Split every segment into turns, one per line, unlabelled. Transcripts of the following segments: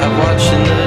I'm watching the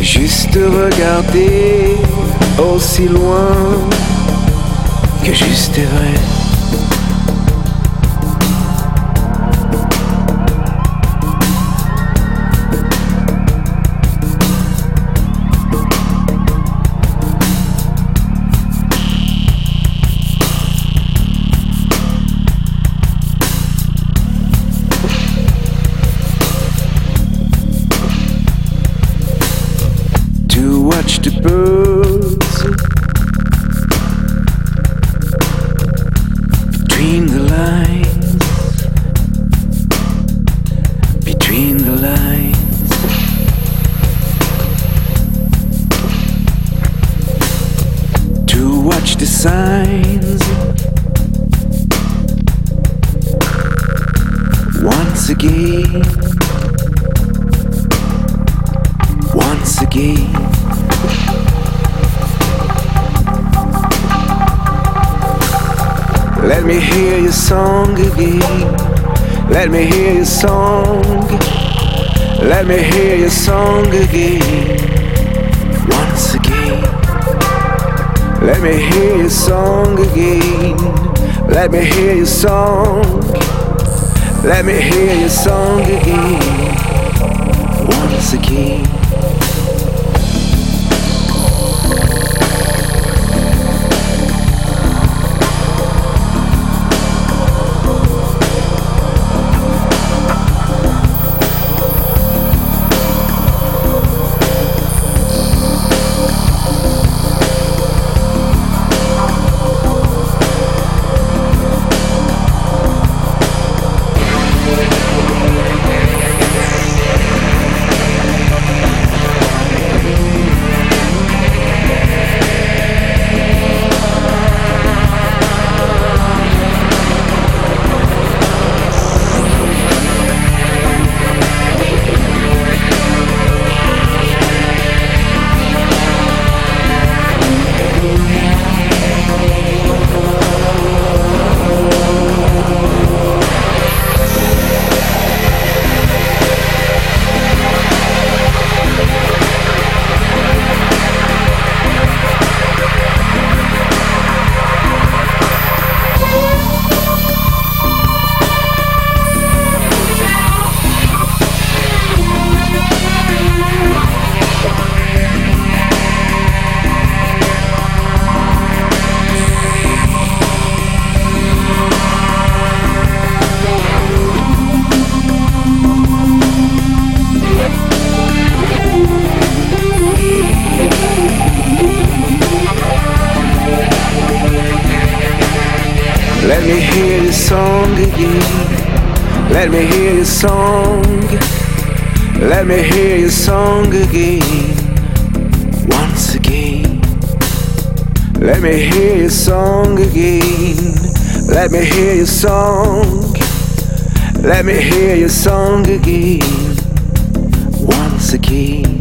juste regarder aussi loin que juste est vrai. Let me hear your song again. Once again. Let me hear your song again. Let me hear your song. Let me hear your song again. Once again. Let me hear your song. Let me hear your song again. Once again. Let me hear your song again. Let me hear your song. Let me hear your song again. Once again.